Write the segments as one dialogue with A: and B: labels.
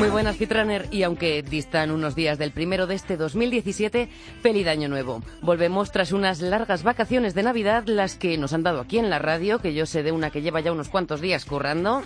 A: Muy buenas, Fitrunner, y aunque distan unos días del primero de este 2017, feliz año nuevo. Volvemos tras unas largas vacaciones de Navidad, las que nos han dado aquí en la radio, que yo sé de una que lleva ya unos cuantos días currando.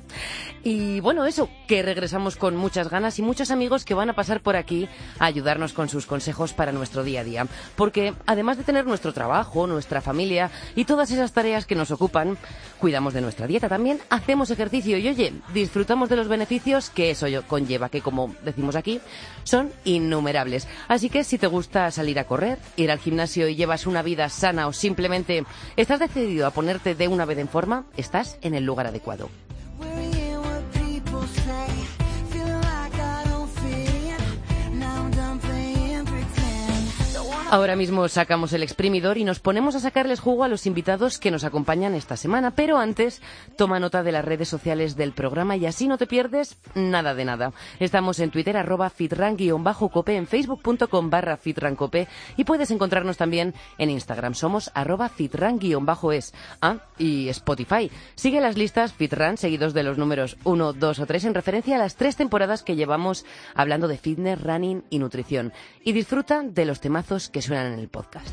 A: y bueno, eso, que regresamos con muchas ganas y muchos amigos que van a pasar por aquí a ayudarnos con sus consejos para nuestro día a día. Porque además de tener nuestro trabajo, nuestra familia y todas esas tareas que nos ocupan, cuidamos de nuestra dieta también, hacemos ejercicio y oye, disfrutamos de los beneficios que eso conlleva, que como decimos aquí, son innumerables. Así que si te gusta salir a correr, ir al gimnasio y llevas una vida sana o simplemente estás decidido a ponerte de una vez en forma, estás en el lugar adecuado. Ahora mismo sacamos el exprimidor y nos ponemos a sacarles jugo a los invitados que nos acompañan esta semana. Pero antes, toma nota de las redes sociales del programa y así no te pierdes nada de nada. Estamos en Twitter, arroba fitran-cope, en facebook.com barra fitrancope y puedes encontrarnos también en Instagram. Somos arroba fitran-es. Ah, y Spotify. Sigue las listas Fitran, seguidos de los números 1, 2 o 3, en referencia a las tres temporadas que llevamos hablando de fitness, running y nutrición. Y disfruta de los temazos que suenan en el podcast.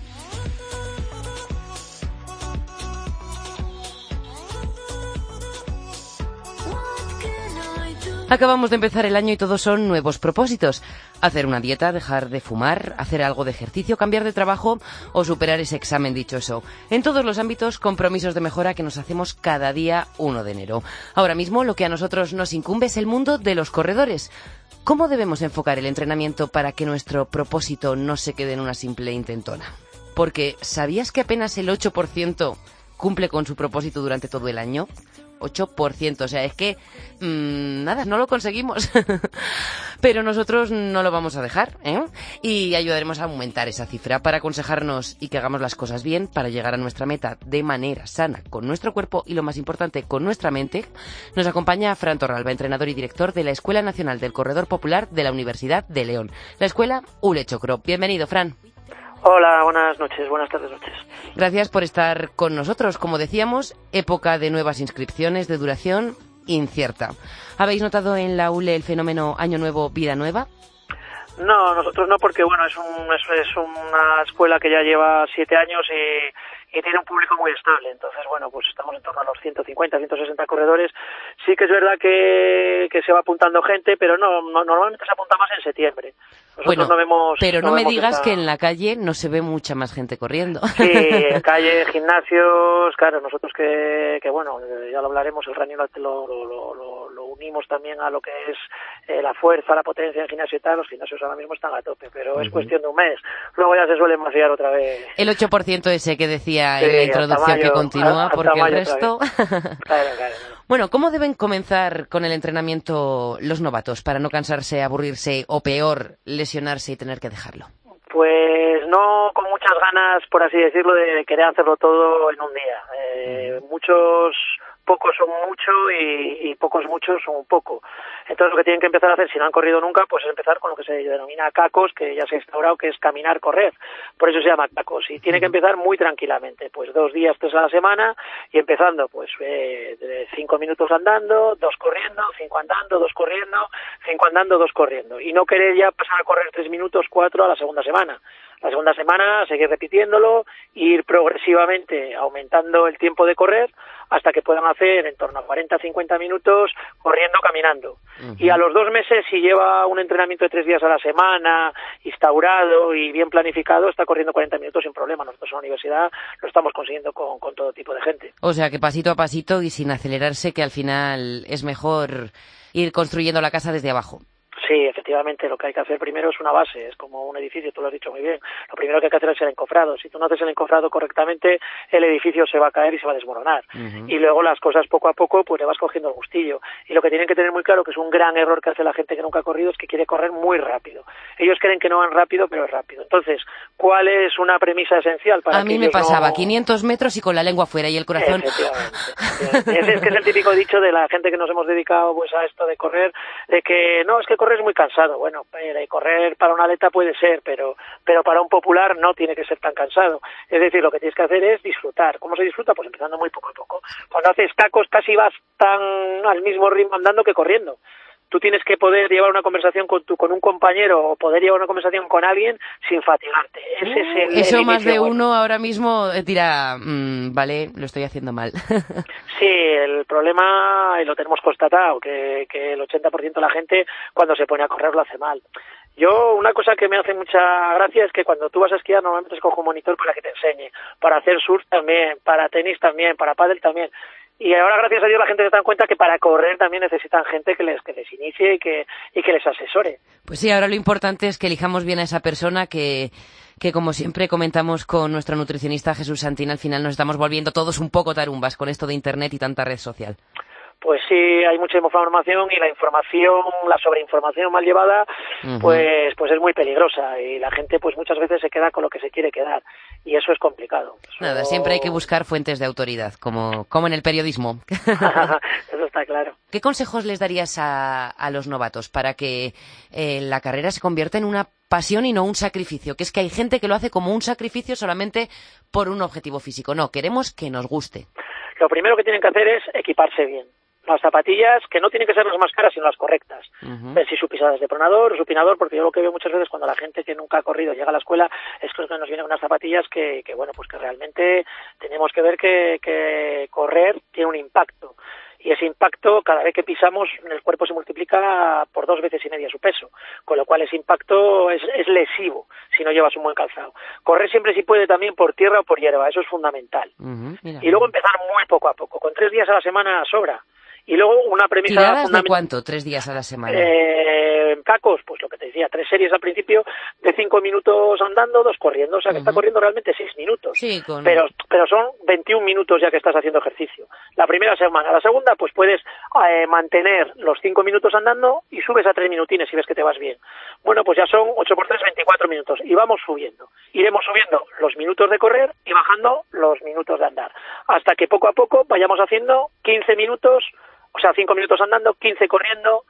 A: Acabamos de empezar el año y todos son nuevos propósitos. Hacer una dieta, dejar de fumar, hacer algo de ejercicio, cambiar de trabajo o superar ese examen dicho eso. En todos los ámbitos, compromisos de mejora que nos hacemos cada día 1 de enero. Ahora mismo lo que a nosotros nos incumbe es el mundo de los corredores. ¿Cómo debemos enfocar el entrenamiento para que nuestro propósito no se quede en una simple intentona? Porque ¿sabías que apenas el 8% cumple con su propósito durante todo el año? 8%. O sea, es que mmm, nada, no lo conseguimos. Pero nosotros no lo vamos a dejar, ¿eh? Y ayudaremos a aumentar esa cifra para aconsejarnos y que hagamos las cosas bien para llegar a nuestra meta de manera sana con nuestro cuerpo y lo más importante con nuestra mente. Nos acompaña Fran Torralba, entrenador y director de la Escuela Nacional del Corredor Popular de la Universidad de León. La escuela Ule Chocro. Bienvenido, Fran.
B: Hola, buenas noches, buenas tardes, noches.
A: Gracias por estar con nosotros. Como decíamos, época de nuevas inscripciones de duración incierta. ¿Habéis notado en la ULE el fenómeno Año Nuevo, Vida Nueva?
B: No, nosotros no, porque bueno, es, un, es, es una escuela que ya lleva siete años y y tiene un público muy estable. Entonces, bueno, pues estamos en torno a los 150, 160 corredores. Sí que es verdad que, que se va apuntando gente, pero no, normalmente se apunta más en septiembre.
A: bueno, pero no, me digas que en la calle no se ve mucha más gente corriendo.
B: Sí, en calle, gimnasios, claro, nosotros que, que bueno, ya lo hablaremos, el running lo, lo, lo, lo unimos también a lo que es eh, la fuerza, la potencia en gimnasio y tal, los gimnasios ahora mismo están a tope, pero es cuestión de un mes. Luego ya se suelen vaciar otra vez.
A: El 8% ese que decía en la introducción que continúa, porque el resto... Bueno, ¿cómo deben comenzar con el entrenamiento los novatos para no cansarse, aburrirse o peor, lesionarse y tener que dejarlo?
B: Pues no con muchas ganas, por así decirlo, de querer hacerlo todo en un día. Eh, muchos pocos son mucho y, pocos muchos son poco. Entonces lo que tienen que empezar a hacer, si no han corrido nunca, pues es empezar con lo que se denomina cacos, que ya se ha instaurado, que es caminar, correr. Por eso se llama cacos. Y tiene que empezar muy tranquilamente, pues dos días, tres a la semana, y empezando pues eh, de cinco minutos andando, dos corriendo, cinco andando, dos corriendo, cinco andando, dos corriendo. Y no querer ya pasar a correr tres minutos, cuatro a la segunda semana la segunda semana seguir repitiéndolo, ir progresivamente aumentando el tiempo de correr hasta que puedan hacer en torno a 40 50 minutos corriendo, caminando. Y a los dos meses, si lleva un entrenamiento de tres días a la semana, instaurado y bien planificado, está corriendo 40 minutos sin problema. Nosotros en la universidad lo estamos consiguiendo con, con todo tipo de gente.
A: O sea que pasito a pasito y sin acelerarse, que al final es mejor ir construyendo la casa desde abajo.
B: Sí, efectivamente, lo que hay que hacer primero es una base, es como un edificio, tú lo has dicho muy bien. Lo primero que hay que hacer es el encofrado. Si tú no haces el encofrado correctamente, el edificio se va a caer y se va a desmoronar. Y luego las cosas poco a poco, pues le vas cogiendo el gustillo. Y lo que tienen que tener muy claro, que es un gran error que hace la gente que nunca ha corrido, es que quiere correr muy rápido. Ellos creen que no van rápido, pero es rápido. Entonces, ¿cuál es una premisa esencial para
A: A mí me pasaba 500 metros y con la lengua fuera y el corazón...
B: Efectivamente. Ese es que es el típico dicho de la gente que nos hemos dedicado pues a esto de correr, de que no, es que correr es muy cansado. Bueno, correr para un atleta puede ser, pero, pero para un popular no tiene que ser tan cansado. Es decir, lo que tienes que hacer es disfrutar. ¿Cómo se disfruta? Pues empezando muy poco a poco. Cuando haces tacos casi vas tan al mismo ritmo andando que corriendo tú tienes que poder llevar una conversación con, tu, con un compañero o poder llevar una conversación con alguien sin fatigarte. Ese es el,
A: Eso más de uno ahora mismo dirá, mm, vale, lo estoy haciendo mal.
B: sí, el problema, y lo tenemos constatado, que, que el 80% de la gente cuando se pone a correr lo hace mal. Yo, una cosa que me hace mucha gracia es que cuando tú vas a esquiar normalmente escojo un monitor para que te enseñe, para hacer surf también, para tenis también, para pádel también. Y ahora, gracias a Dios, la gente se da cuenta que para correr también necesitan gente que les, que les inicie y que, y que les asesore.
A: Pues sí, ahora lo importante es que elijamos bien a esa persona que, que como siempre comentamos con nuestro nutricionista Jesús Santín, al final nos estamos volviendo todos un poco tarumbas con esto de Internet y tanta red social
B: pues sí hay mucha información y la información, la sobreinformación mal llevada, pues pues es muy peligrosa y la gente pues muchas veces se queda con lo que se quiere quedar y eso es complicado.
A: Nada, siempre hay que buscar fuentes de autoridad, como, como en el periodismo.
B: eso está claro.
A: ¿Qué consejos les darías a, a los novatos para que eh, la carrera se convierta en una pasión y no un sacrificio? Que es que hay gente que lo hace como un sacrificio solamente por un objetivo físico. No, queremos que nos guste.
B: Lo primero que tienen que hacer es equiparse bien las zapatillas que no tienen que ser las más caras sino las correctas. Ver si su pisada es de pronador o supinador, porque yo lo que veo muchas veces cuando la gente que nunca ha corrido llega a la escuela es que nos vienen unas zapatillas que, que bueno, pues que realmente tenemos que ver que, que correr tiene un impacto y ese impacto cada vez que pisamos en el cuerpo se multiplica por dos veces y media su peso, con lo cual ese impacto es, es lesivo si no llevas un buen calzado. Correr siempre si puede también por tierra o por hierba, eso es fundamental. y luego empezar muy poco a poco, con tres días a la semana sobra. Y luego una premisa
A: ¿Tiradas de cuánto? ¿Tres días a la semana?
B: Eh, cacos, pues lo que te decía, tres series al principio de cinco minutos andando, dos corriendo. O sea, que está corriendo realmente seis minutos.
A: Sí,
B: pero, pero son 21 minutos ya que estás haciendo ejercicio. La primera semana. La segunda, pues puedes eh, mantener los cinco minutos andando y subes a tres minutines si ves que te vas bien. Bueno, pues ya son 8 por 3, 24 minutos. Y vamos subiendo. Iremos subiendo los minutos de correr y bajando los minutos de andar. Hasta que poco a poco vayamos haciendo 15 minutos o sea, cinco minutos andando, 15 corriendo,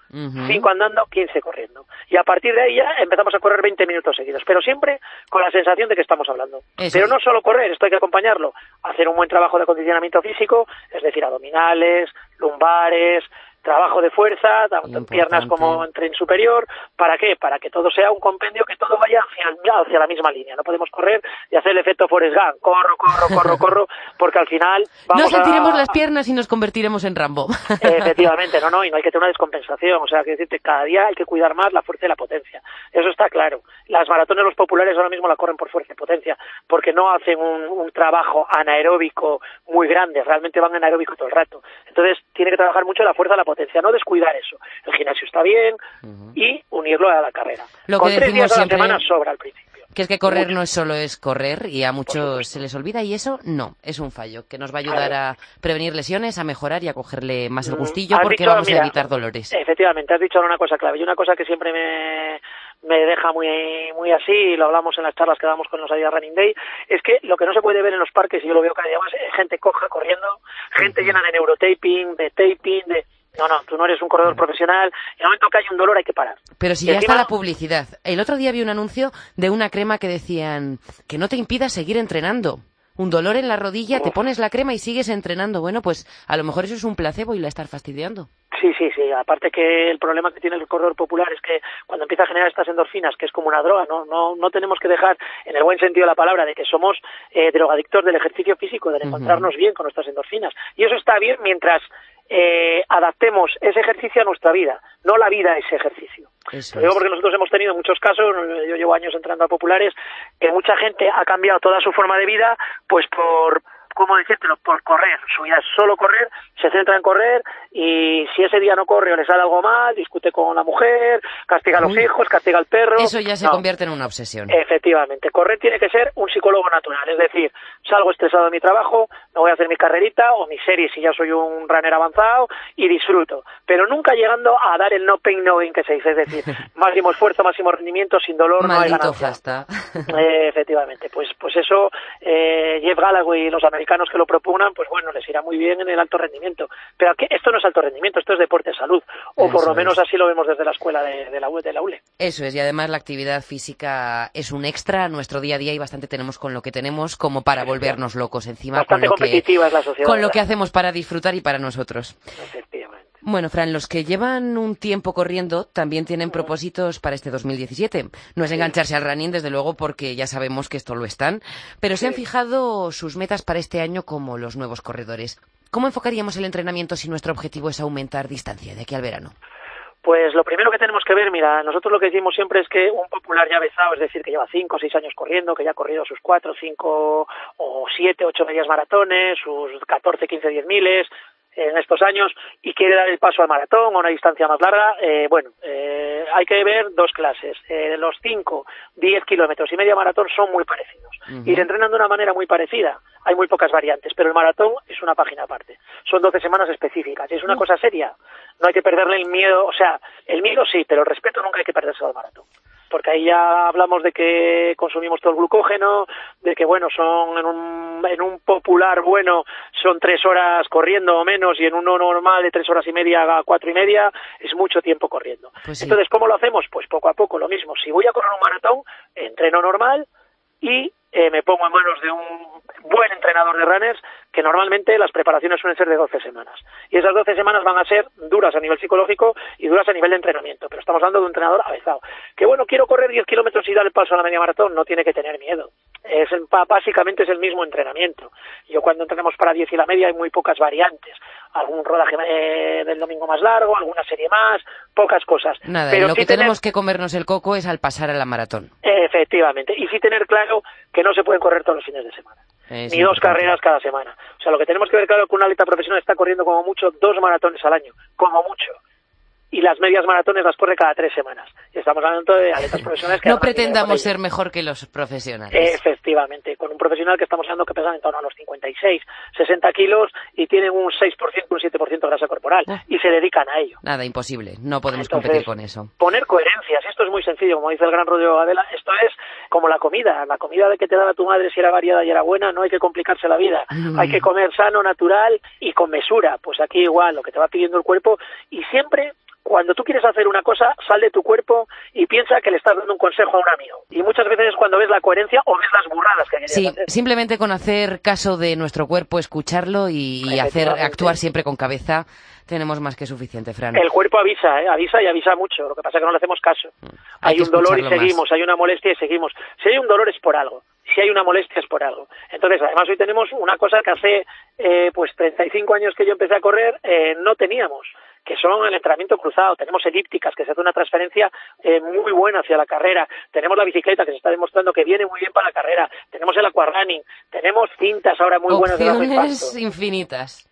B: cinco andando, 15 corriendo. Y a partir de ahí ya empezamos a correr 20 minutos seguidos, pero siempre con la sensación de que estamos hablando. Pero no solo correr, esto hay que acompañarlo, hacer un buen trabajo de acondicionamiento físico, es decir, abdominales, lumbares, trabajo de fuerza, tanto piernas como en tren superior. ¿Para qué? Para que todo sea un compendio, que todo vaya hacia, hacia la misma línea. No podemos correr y hacer el efecto Forrest Gump. Corro, corro, corro, corro, porque al final vamos
A: No sentiremos las piernas y nos convertiremos en Rambo.
B: Efectivamente, no, no, y no hay que tener una descompensación. O sea, que decirte, cada día hay que cuidar más la fuerza y la potencia. Eso está claro. Las maratones los populares ahora mismo la corren por fuerza y potencia, porque no hacen un, un trabajo anaeróbico muy grande, realmente van anaeróbico todo el rato. Entonces, tiene que trabajar mucho la fuerza y la potencia, no descuidar eso. El gimnasio está bien y unirlo a la carrera.
A: Lo
B: Con
A: que
B: tres días a la
A: siempre,
B: semana sobra al principio.
A: Que es que correr no es solo es correr y a muchos se les olvida y eso no, es un fallo que nos va a ayudar a prevenir lesiones, a mejorar y a cogerle más el gustillo
B: Has
A: porque
B: dicho,
A: vamos
B: mira,
A: a evitar dolores.
B: Efectivamente, has dicho ahora una cosa clave y una cosa que siempre me, me deja muy muy así, y lo hablamos en las charlas que damos con los Adidas Running Day, es que lo que no se puede ver en los parques, y yo lo veo cada día más, es gente coja corriendo, gente llena de neurotaping, de taping, de... No, no, tú no eres un corredor profesional, en el momento que hay un dolor hay que parar.
A: Pero si
B: Y
A: ya
B: encima-
A: está la publicidad. El otro día vi un anuncio de una crema que decían que no te impida seguir entrenando. Un dolor en la rodilla, te pones la crema y sigues entrenando. Bueno, pues a lo mejor eso es un placebo y la estás fastidiando.
B: Sí, sí, sí. Aparte que el problema que tiene el corredor popular es que cuando empieza a generar estas endorfinas, que es como una droga, no, no, no tenemos que dejar, en el buen sentido de la palabra, de que somos eh, drogadictos del ejercicio físico, del encontrarnos bien con nuestras endorfinas. Y eso está bien mientras eh, adaptemos ese ejercicio a nuestra vida, no la vida a ese ejercicio.
A: Eso
B: Lo digo porque nosotros hemos tenido muchos casos, yo llevo años entrando a populares, que mucha gente ha cambiado toda su forma de vida, pues por ¿cómo decírtelo? Por correr. Su vida es solo correr, se centra en correr y si ese día no corre o le sale algo mal, discute con la mujer, castiga a los hijos, castiga al perro.
A: Eso ya se convierte en una obsesión.
B: Efectivamente. Correr tiene que ser un psicólogo natural. Es decir, salgo estresado de mi trabajo, me voy a hacer mi carrerita o mi serie si ya soy un runner avanzado y disfruto. Pero nunca llegando a dar el no pain, no gain que se dice. Es decir, máximo esfuerzo, máximo rendimiento, sin dolor, no hay ganancia. Eh, efectivamente. Pues, pues eso, eh, Jeff Gallagher y los americanos que lo proponan, pues bueno, les irá muy bien en el alto rendimiento. Pero aquí, esto no es alto rendimiento, esto es deporte salud. O por lo menos así lo vemos desde la escuela de, la, de la ULE.
A: Eso es, y además la actividad física es un extra a nuestro día a día y bastante tenemos con lo que tenemos como para volvernos locos encima
B: con lo,
A: que,
B: es la sociedad,
A: con lo que hacemos para disfrutar y para nosotros. Bueno, Fran, los que llevan un tiempo corriendo también tienen propósitos para este 2017. No es engancharse al running, desde luego, porque ya sabemos que esto lo están, pero se han fijado sus metas para este año como los nuevos corredores. ¿Cómo enfocaríamos el entrenamiento si nuestro objetivo es aumentar distancia de aquí al verano?
B: Pues lo primero que tenemos que ver, mira, nosotros lo que decimos siempre es que un popular ya besado, es decir, que lleva cinco o seis años corriendo, que ya ha corrido sus cuatro, cinco o siete, ocho medias maratones, sus catorce, quince, diez miles, en estos años y quiere dar el paso al maratón a una distancia más larga, eh, bueno, eh, hay que ver dos clases. Eh, los 5, 10 kilómetros y media maratón son muy parecidos y se entrenan de una manera muy parecida. Hay muy pocas variantes, pero el maratón es una página aparte. Son 12 semanas específicas y es una cosa seria. No hay que perderle el miedo, o sea, el miedo sí, pero el respeto nunca hay que perderse al maratón porque ahí ya hablamos de que consumimos todo el glucógeno, de que bueno, son en un, en un popular bueno son tres horas corriendo o menos y en uno normal de tres horas y media a cuatro y media es mucho tiempo corriendo. Pues Entonces, ¿cómo lo hacemos? Pues poco a poco lo mismo. Si voy a correr un maratón, entreno normal y eh, me pongo en manos de un buen entrenador de runners que normalmente las preparaciones suelen ser de 12 semanas. Y esas 12 semanas van a ser duras a nivel psicológico y duras a nivel de entrenamiento. Pero estamos hablando de un entrenador avezado. Que bueno, quiero correr 10 kilómetros y dar el paso a la media maratón, no tiene que tener miedo. Es básicamente es el mismo entrenamiento. Yo cuando entrenamos para 10 y la media hay muy pocas variantes. Algún rodaje eh, del domingo más largo, alguna serie más, pocas cosas.
A: Nada, Pero lo que tenemos que comernos el coco es al pasar a la maratón.
B: Efectivamente. Y sí tener claro que no se pueden correr todos los fines de semana ni dos carreras cada semana. O sea, lo que tenemos que ver claro es que un atleta profesional está corriendo como mucho dos maratones al año, como mucho. Y las medias maratones las corre cada tres semanas. Estamos hablando de atletas profesionales que...
A: no pretendamos ser mejor que los profesionales.
B: Efectivamente, con un profesional que estamos hablando que pesa en torno a los 56, 60 kilos y tienen un 6%, un 7% de grasa corporal. Ah. Y se dedican a ello.
A: Nada, imposible. No podemos competir con eso.
B: Poner coherencias. Esto es muy sencillo. Como dice el gran Rodrigo Adela, esto es como la comida. La comida de que te daba tu madre si era variada y era buena, no hay que complicarse la vida. Mm. Hay que comer sano, natural y con mesura. Pues aquí igual, lo que te va pidiendo el cuerpo y siempre cuando tú quieres hacer una cosa, sal de tu cuerpo y piensa que le estás dando un consejo a un amigo. Y muchas veces es cuando ves la coherencia o ves las burradas que quieres
A: sí, simplemente con hacer caso de nuestro cuerpo, escucharlo y hacer actuar siempre con cabeza, tenemos más que suficiente, Fran.
B: El cuerpo avisa, ¿eh? avisa y avisa mucho. Lo que pasa es que no le hacemos caso. Mm. Hay, un dolor y seguimos, hay una molestia y seguimos. Si hay un dolor es por algo. Si hay una molestia es por algo. Entonces, además hoy tenemos una cosa que hace eh, pues 35 años que yo empecé a correr eh, no teníamos que son el entrenamiento cruzado, tenemos elípticas, que se hace una transferencia eh, muy buena hacia la carrera, tenemos la bicicleta, que se está demostrando que viene muy bien para la carrera, tenemos el aquarunning, tenemos cintas ahora muy buenas de
A: bajo infinitas.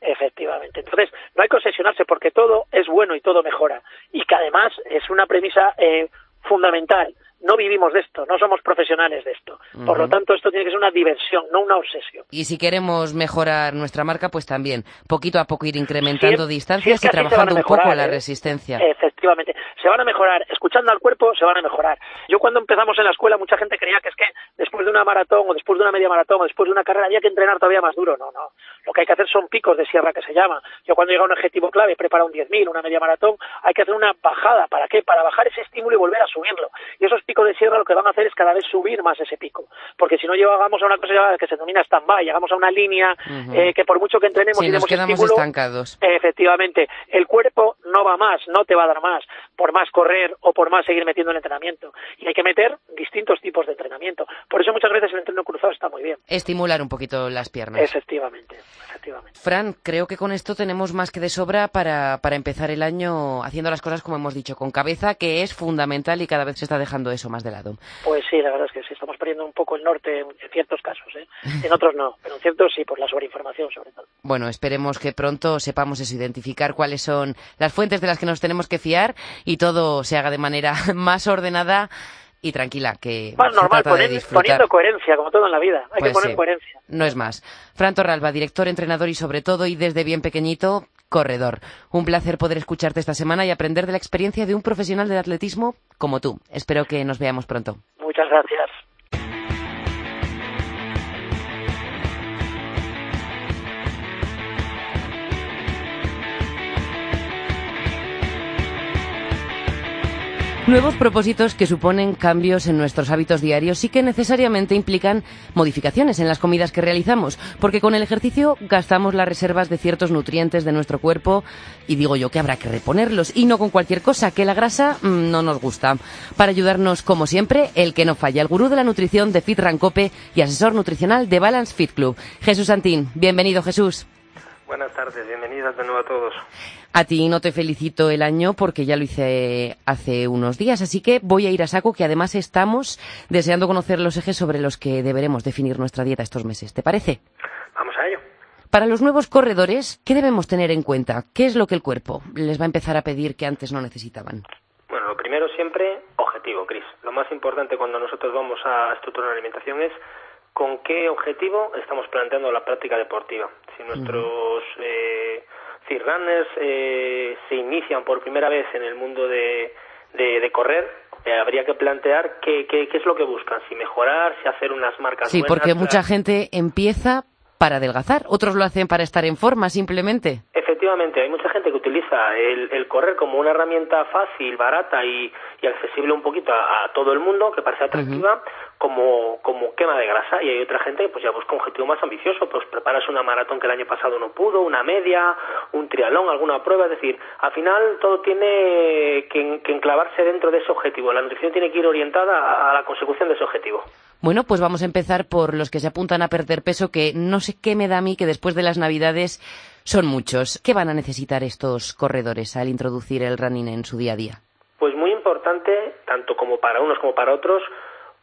B: Efectivamente. Entonces, no hay que obsesionarse porque todo es bueno y todo mejora. Y que además es una premisa eh, fundamental no vivimos de esto, no somos profesionales de esto. Por lo tanto, esto tiene que ser una diversión, no una obsesión.
A: Y si queremos mejorar nuestra marca, pues también poquito a poco ir incrementando distancias y trabajando un poco la ¿eh? resistencia.
B: Efectivamente, se van a mejorar, escuchando al cuerpo se van a mejorar. Yo cuando empezamos en la escuela mucha gente creía que es que después de una maratón o después de una media maratón o después de una carrera había que entrenar todavía más duro. No, no. Lo que hay que hacer son picos de sierra que se llama. Yo cuando llega un objetivo clave, prepara un 10.000, una media maratón, hay que hacer una bajada. ¿Para qué? Para bajar ese estímulo y volver a subirlo. Y esos picos de sierra lo que van a hacer es cada vez subir más ese pico. Porque si no llegamos a una cosa que se denomina stand-by, llegamos a una línea eh, que por mucho que entrenemos
A: y nos quedamos estancados.
B: Efectivamente, el cuerpo no va más, no te va a dar más, por más correr o por más seguir metiendo el entrenamiento. Y hay que meter distintos tipos de entrenamiento. Por eso muchas veces el entreno cruzado está muy bien.
A: Estimular un poquito las piernas.
B: Efectivamente, efectivamente.
A: Fran, creo que con esto tenemos más que de sobra para, para empezar el año haciendo las cosas como hemos dicho, con cabeza, que es fundamental y cada vez se está dejando eso eso más de lado.
B: Pues sí, la verdad es que sí, estamos perdiendo un poco el norte en ciertos casos, ¿eh? en otros no, pero en ciertos sí, por la sobreinformación sobre todo.
A: Bueno, esperemos que pronto sepamos eso, identificar cuáles son las fuentes de las que nos tenemos que fiar y todo se haga de manera más ordenada y tranquila, que
B: Más normal, poniendo coherencia, como todo en la vida. Hay que pues poner coherencia.
A: No es más. Fran Torralba, director, entrenador y sobre todo, y desde bien pequeñito, corredor. Un placer poder escucharte esta semana y aprender de la experiencia de un profesional del atletismo como tú. Espero que nos veamos pronto.
B: Muchas gracias.
A: Nuevos propósitos que suponen cambios en nuestros hábitos diarios y que necesariamente implican modificaciones en las comidas que realizamos, porque con el ejercicio gastamos las reservas de ciertos nutrientes de nuestro cuerpo y digo yo que habrá que reponerlos y no con cualquier cosa, que la grasa mm, no nos gusta. Para ayudarnos, como siempre, el que no falla, el gurú de la nutrición de Fit Rancope y asesor nutricional de Balance Fit Club. Jesús Antín, bienvenido Jesús.
C: Buenas tardes, bienvenidas de nuevo a todos.
A: A ti no te felicito el año porque ya lo hice hace unos días, así que voy a ir a saco que además estamos deseando conocer los ejes sobre los que deberemos definir nuestra dieta estos meses. ¿Te parece?
C: Vamos a ello.
A: Para los nuevos corredores, ¿qué debemos tener en cuenta? ¿Qué es lo que el cuerpo les va a empezar a pedir que antes no necesitaban?
C: Bueno, lo primero siempre, objetivo, Cris. Lo más importante cuando nosotros vamos a estructurar la alimentación es con qué objetivo estamos planteando la práctica deportiva. Si nuestros eh, runners eh, se inician por primera vez en el mundo de, de, correr, eh, habría que plantear qué, qué, qué, es lo que buscan, si mejorar, si hacer unas marcas.
A: Sí, porque mucha gente empieza para adelgazar, otros lo hacen para estar en forma simplemente.
C: Efectivamente, hay mucha gente que utiliza el, correr como una herramienta fácil, barata y, accesible un poquito a, todo el mundo, que parece atractiva, como, como quema de grasa. Y hay otra gente que pues ya busca un objetivo más ambicioso, pues preparas una maratón que el año pasado no pudo, una media, un trialón, alguna prueba. Es decir, al final todo tiene que, enclavarse dentro de ese objetivo. La nutrición tiene que ir orientada a la consecución de ese objetivo.
A: Bueno, pues vamos a empezar por los que se apuntan a perder peso, que no sé qué me da a mí que después de las Navidades son muchos. ¿Qué van a necesitar estos corredores al introducir el running en su día a día?
C: Pues muy importante, tanto como para unos como para otros,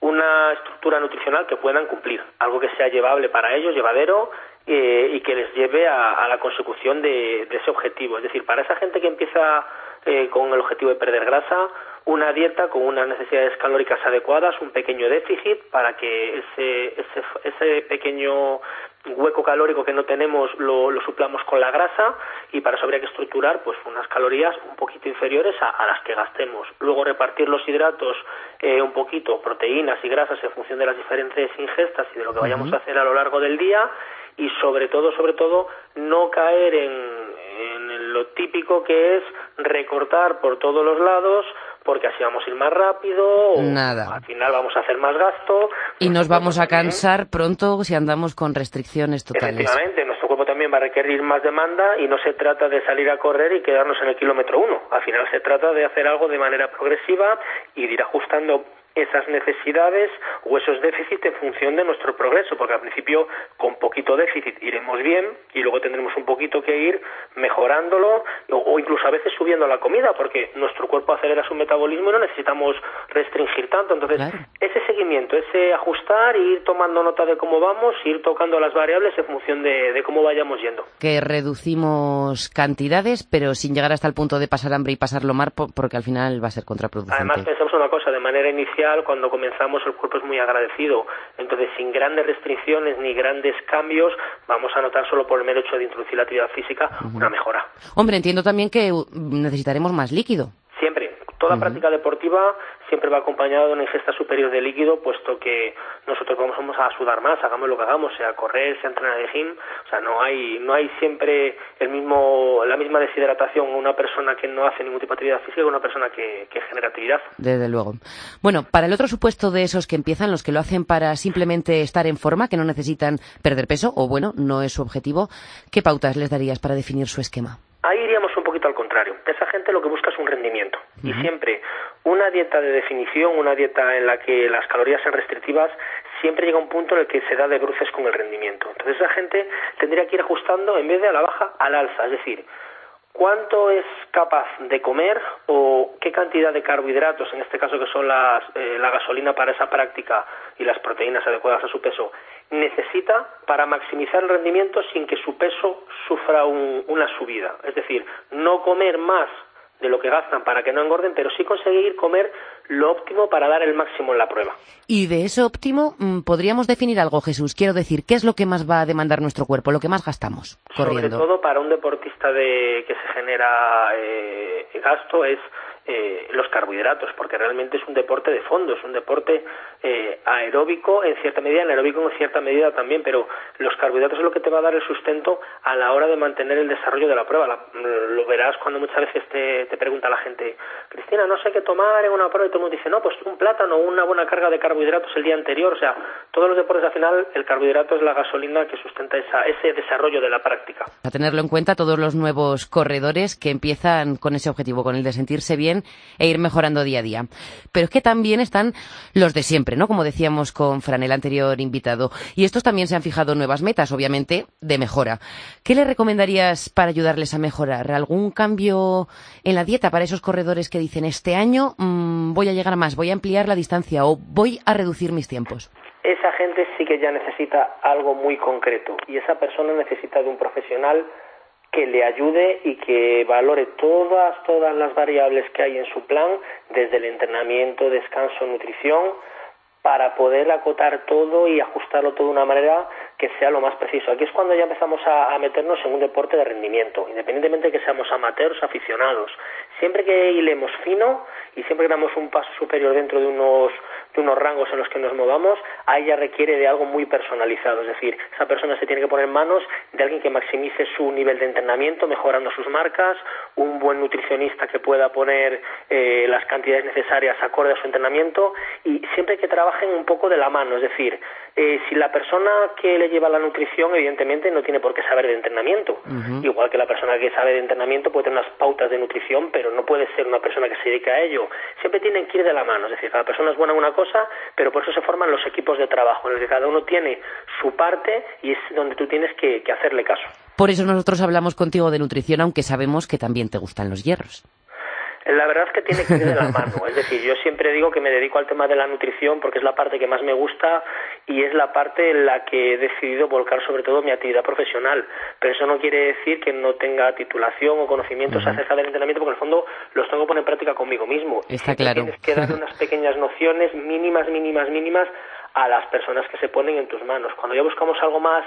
C: una estructura nutricional que puedan cumplir, algo que sea llevable para ellos, llevadero eh, y que les lleve a, la consecución de, ese objetivo. Es decir, para esa gente que empieza eh, con el objetivo de perder grasa, una dieta con unas necesidades calóricas adecuadas, un pequeño déficit para que ese, ese, ese pequeño hueco calórico que no tenemos lo, lo, suplamos con la grasa y para eso habría que estructurar pues unas calorías un poquito inferiores a, las que gastemos. Luego repartir los hidratos eh, un poquito, proteínas y grasas en función de las diferentes ingestas y de lo que vayamos a hacer a lo largo del día y sobre todo, sobre todo, no caer en, en lo típico que es recortar por todos los lados porque así vamos a ir más rápido, o
A: Nada.
C: al final vamos a hacer más gasto.
A: Y nos vamos a cansar pronto si andamos con restricciones totales.
C: Efectivamente, nuestro cuerpo también va a requerir más demanda y no se trata de salir a correr y quedarnos en el kilómetro uno. Al final se trata de hacer algo de manera progresiva y de ir ajustando esas necesidades o esos déficits en función de nuestro progreso, porque al principio con poquito déficit iremos bien y luego tendremos un poquito que ir mejorándolo o, incluso a veces subiendo la comida, porque nuestro cuerpo acelera su metabolismo y no necesitamos restringir tanto. Entonces, ese seguimiento, ese ajustar, ir tomando nota de cómo vamos, ir tocando las variables en función de, de cómo vayamos yendo.
A: Que reducimos cantidades, pero sin llegar hasta el punto de pasar hambre y pasarlo mal, porque al final va a ser contraproducente.
C: Además, pensamos una cosa, de manera inicial, cuando comenzamos el cuerpo es muy agradecido. Entonces, sin grandes restricciones ni grandes cambios, vamos a notar solo por el mero hecho de introducir la actividad física una mejora.
A: Hombre, entiendo también que necesitaremos más líquido.
C: Toda práctica deportiva siempre va acompañado de una ingesta superior de líquido, puesto que nosotros vamos, a sudar más, hagamos lo que hagamos, sea correr, sea entrenar de gym, o sea, no hay, no hay siempre el mismo, la misma deshidratación una persona que no hace ningún tipo de actividad física que una persona que, que genera actividad.
A: Desde luego. Bueno, para el otro supuesto de esos que empiezan, los que lo hacen para simplemente estar en forma, que no necesitan perder peso, o bueno, no es su objetivo, ¿qué pautas les darías para definir su esquema?
C: Ahí iríamos un contrario. Esa gente lo que busca es un rendimiento. Y siempre una dieta de definición, una dieta en la que las calorías sean restrictivas, siempre llega un punto en el que se da de bruces con el rendimiento. Entonces esa gente tendría que ir ajustando en vez de a la baja al alza, es decir, cuánto es capaz de comer o qué cantidad de carbohidratos, en este caso que son las, eh, la gasolina para esa práctica y las proteínas adecuadas a su peso, necesita para maximizar el rendimiento sin que su peso sufra una subida. Es decir, no comer más de lo que gastan para que no engorden, pero sí conseguir comer lo óptimo para dar el máximo en la prueba.
A: Y de eso óptimo, mm, podríamos definir algo, Jesús. Quiero decir, ¿qué es lo que más va a demandar nuestro cuerpo, lo que más gastamos corriendo?
C: Sobre todo para un deportista de que se genera eh, gasto es eh, los carbohidratos, porque realmente es un deporte de fondo, es un deporte eh, aeróbico en cierta medida, anaeróbico en cierta medida también, pero los carbohidratos es lo que te va a dar el sustento a la hora de mantener el desarrollo de la prueba. lo verás cuando muchas veces te, te, pregunta la gente, Cristina, no sé qué tomar en una prueba, y todo el mundo dice, no, pues un plátano, una buena carga de carbohidratos el día anterior, o sea, todos los deportes al final, el carbohidrato es la gasolina que sustenta esa, ese desarrollo de la práctica.
A: A tenerlo en cuenta todos los nuevos corredores que empiezan con ese objetivo, con el de sentirse bien e ir mejorando día a día. Pero es que también están los de siempre, ¿no? Como decíamos con Fran, el anterior invitado. Y estos también se han fijado nuevas metas, obviamente, de mejora. ¿Qué le recomendarías para ayudarles a mejorar? ¿Algún cambio en la dieta para esos corredores que dicen este año mm, voy a llegar más, voy a ampliar la distancia o voy a reducir mis tiempos?
C: Esa gente sí que ya necesita algo muy concreto y esa persona necesita de un profesional que le ayude y que valore todas, todas las variables que hay en su plan, desde el entrenamiento, descanso, nutrición, para poder acotar todo y ajustarlo todo de una manera que sea lo más preciso. Aquí es cuando ya empezamos a, meternos en un deporte de rendimiento, independientemente de que seamos amateurs, aficionados. Siempre que hilemos fino y siempre que damos un paso superior dentro de unos, de unos rangos en los que nos movamos, ahí ya requiere de algo muy personalizado. Es decir, esa persona se tiene que poner en manos de alguien que maximice su nivel de entrenamiento, mejorando sus marcas, un buen nutricionista que pueda poner eh, las cantidades necesarias acorde a su entrenamiento y siempre que trabajen un poco de la mano. Es decir, eh, si la persona que le lleva la nutrición, evidentemente, no tiene por qué saber de entrenamiento. Igual que la persona que sabe de entrenamiento puede tener unas pautas de nutrición, pero no puede ser una persona que se dedica a ello. Siempre tienen que ir de la mano. Es decir, cada persona es buena en una cosa, pero por eso se forman los equipos de trabajo, en los que cada uno tiene su parte y es donde tú tienes que hacerle caso.
A: Por eso nosotros hablamos contigo de nutrición, aunque sabemos que también te gustan los hierros.
C: La verdad es que tiene que ir de la mano. Es decir, yo siempre digo que me dedico al tema de la nutrición porque es la parte que más me gusta y es la parte en la que he decidido volcar sobre todo mi actividad profesional. Pero eso no quiere decir que no tenga titulación o conocimientos acerca del entrenamiento porque en el fondo los tengo que poner en práctica conmigo mismo.
A: Está claro.
C: Tienes que dar unas pequeñas nociones mínimas, mínimas, mínimas a las personas que se ponen en tus manos. Cuando ya buscamos algo más